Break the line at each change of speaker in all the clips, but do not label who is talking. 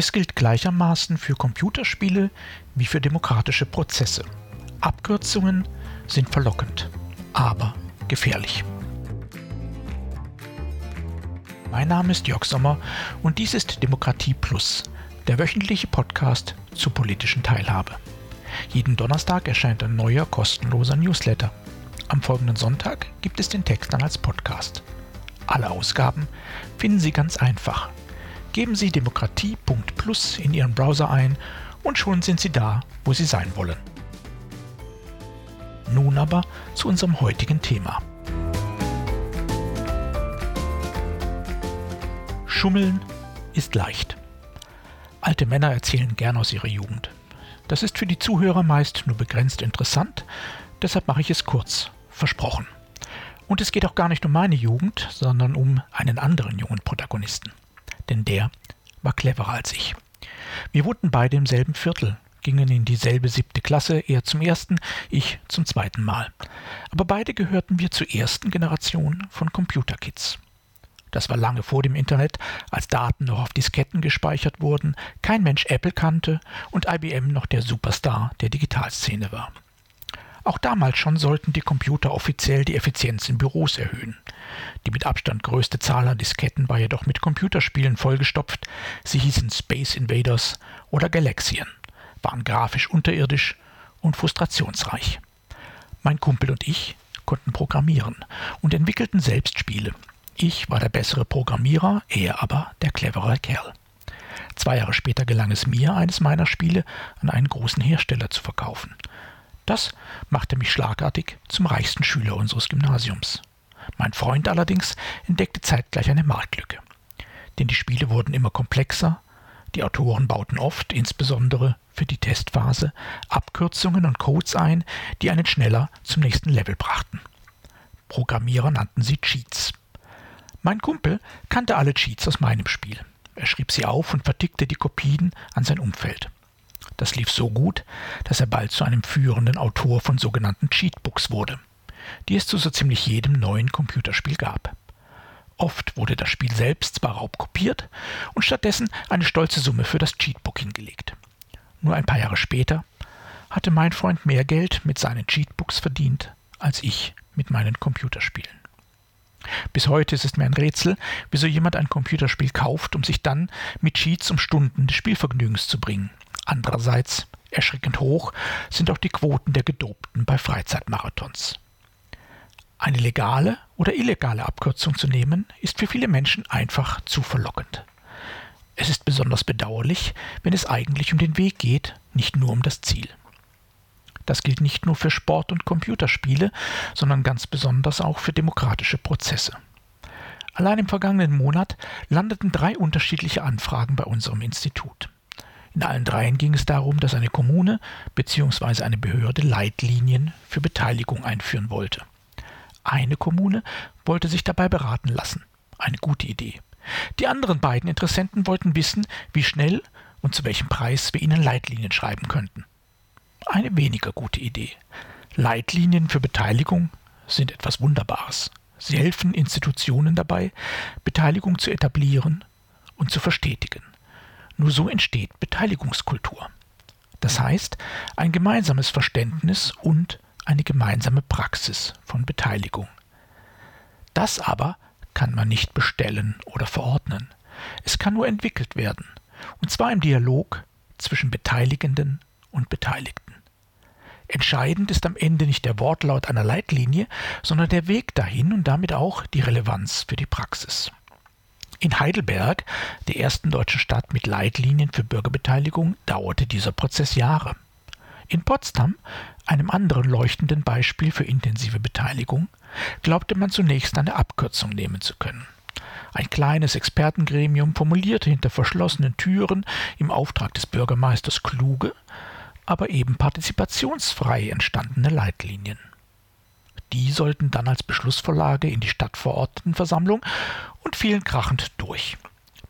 Es gilt gleichermaßen für Computerspiele wie für demokratische Prozesse. Abkürzungen sind verlockend, aber gefährlich. Mein Name ist Jörg Sommer und dies ist Demokratie Plus, der wöchentliche Podcast zur politischen Teilhabe. Jeden Donnerstag erscheint ein neuer kostenloser Newsletter. Am folgenden Sonntag gibt es den Text dann als Podcast. Alle Ausgaben finden Sie ganz einfach. Geben Sie demokratie.plus in Ihren Browser ein und schon sind Sie da, wo Sie sein wollen. Nun aber zu unserem heutigen Thema. Schummeln ist leicht. Alte Männer erzählen gern aus ihrer Jugend. Das ist für die Zuhörer meist nur begrenzt interessant, deshalb mache ich es kurz, versprochen. Und es geht auch gar nicht um meine Jugend, sondern um einen anderen jungen Protagonisten. Denn der war cleverer als ich. Wir wohnten beide im selben Viertel, gingen in dieselbe siebte Klasse, er zum ersten, ich zum zweiten Mal. Aber beide gehörten wir zur ersten Generation von Computerkids. Das war lange vor dem Internet, als Daten noch auf Disketten gespeichert wurden, kein Mensch Apple kannte und IBM noch der Superstar der Digitalszene war. Auch damals schon sollten die Computer offiziell die Effizienz in Büros erhöhen. Die mit Abstand größte Zahl an Disketten war jedoch mit Computerspielen vollgestopft. Sie hießen Space Invaders oder Galaxian, waren grafisch unterirdisch und frustrationsreich. Mein Kumpel und ich konnten programmieren und entwickelten selbst Spiele, ich war der bessere Programmierer, er aber der clevere Kerl. Zwei Jahre später gelang es mir, eines meiner Spiele an einen großen Hersteller zu verkaufen. Das machte mich schlagartig zum reichsten Schüler unseres Gymnasiums. Mein Freund allerdings entdeckte zeitgleich eine Marktlücke. Denn die Spiele wurden immer komplexer, die Autoren bauten oft, insbesondere für die Testphase, Abkürzungen und Codes ein, die einen schneller zum nächsten Level brachten. Programmierer nannten sie Cheats. Mein Kumpel kannte alle Cheats aus meinem Spiel. Er schrieb sie auf und vertickte die Kopien an sein Umfeld. Das lief so gut, dass er bald zu einem führenden Autor von sogenannten Cheatbooks wurde, die es zu so ziemlich jedem neuen Computerspiel gab. Oft wurde das Spiel selbst zwar raubkopiert und stattdessen eine stolze Summe für das Cheatbook hingelegt. Nur ein paar Jahre später hatte mein Freund mehr Geld mit seinen Cheatbooks verdient als ich mit meinen Computerspielen. Bis heute ist es mir ein Rätsel, wieso jemand ein Computerspiel kauft, um sich dann mit Cheats um Stunden des Spielvergnügens zu bringen. Andererseits, erschreckend hoch, sind auch die Quoten der Gedopten bei Freizeitmarathons. Eine legale oder illegale Abkürzung zu nehmen, ist für viele Menschen einfach zu verlockend. Es ist besonders bedauerlich, wenn es eigentlich um den Weg geht, nicht nur um das Ziel. Das gilt nicht nur für Sport- und Computerspiele, sondern ganz besonders auch für demokratische Prozesse. Allein im vergangenen Monat landeten drei unterschiedliche Anfragen bei unserem Institut. In allen dreien ging es darum, dass eine Kommune bzw. eine Behörde Leitlinien für Beteiligung einführen wollte. Eine Kommune wollte sich dabei beraten lassen. Eine gute Idee. Die anderen beiden Interessenten wollten wissen, wie schnell und zu welchem Preis wir ihnen Leitlinien schreiben könnten eine weniger gute Idee. Leitlinien für Beteiligung sind etwas Wunderbares. Sie helfen Institutionen dabei, Beteiligung zu etablieren und zu verstetigen. Nur so entsteht Beteiligungskultur. Das heißt, ein gemeinsames Verständnis und eine gemeinsame Praxis von Beteiligung. Das aber kann man nicht bestellen oder verordnen. Es kann nur entwickelt werden, und zwar im Dialog zwischen Beteiligenden und Beteiligten. Entscheidend ist am Ende nicht der Wortlaut einer Leitlinie, sondern der Weg dahin und damit auch die Relevanz für die Praxis. In Heidelberg, der ersten deutschen Stadt mit Leitlinien für Bürgerbeteiligung, dauerte dieser Prozess Jahre. In Potsdam, einem anderen leuchtenden Beispiel für intensive Beteiligung, glaubte man zunächst eine Abkürzung nehmen zu können. Ein kleines Expertengremium formulierte hinter verschlossenen Türen im Auftrag des Bürgermeisters kluge, aber eben partizipationsfrei entstandene Leitlinien. Die sollten dann als Beschlussvorlage in die Stadtverordnetenversammlung und fielen krachend durch.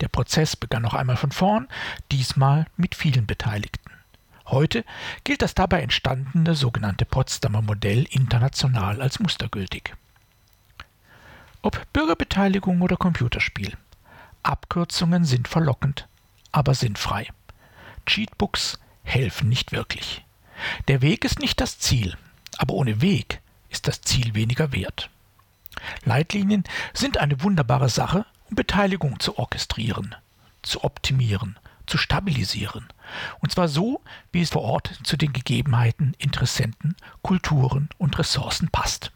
Der Prozess begann noch einmal von vorn, diesmal mit vielen Beteiligten. Heute gilt das dabei entstandene sogenannte Potsdamer Modell international als mustergültig. Ob Bürgerbeteiligung oder Computerspiel. Abkürzungen sind verlockend, aber sinnfrei. Cheatbooks helfen nicht wirklich. Der Weg ist nicht das Ziel, aber ohne Weg ist das Ziel weniger wert. Leitlinien sind eine wunderbare Sache, um Beteiligung zu orchestrieren, zu optimieren, zu stabilisieren. Und zwar so, wie es vor Ort zu den Gegebenheiten, Interessenten, Kulturen und Ressourcen passt.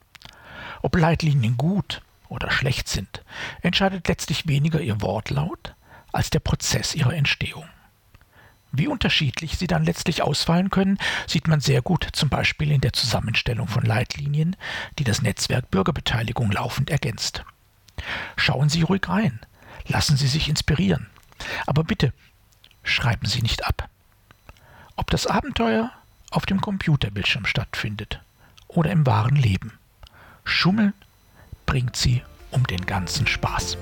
Ob Leitlinien gut oder schlecht sind, entscheidet letztlich weniger ihr Wortlaut als der Prozess ihrer Entstehung. Wie unterschiedlich sie dann letztlich ausfallen können, sieht man sehr gut zum Beispiel in der Zusammenstellung von Leitlinien, die das Netzwerk Bürgerbeteiligung laufend ergänzt. Schauen Sie ruhig rein, lassen Sie sich inspirieren. Aber bitte, schreiben Sie nicht ab. Ob das Abenteuer auf dem Computerbildschirm stattfindet oder im wahren Leben. Schummeln bringt Sie um den ganzen Spaß.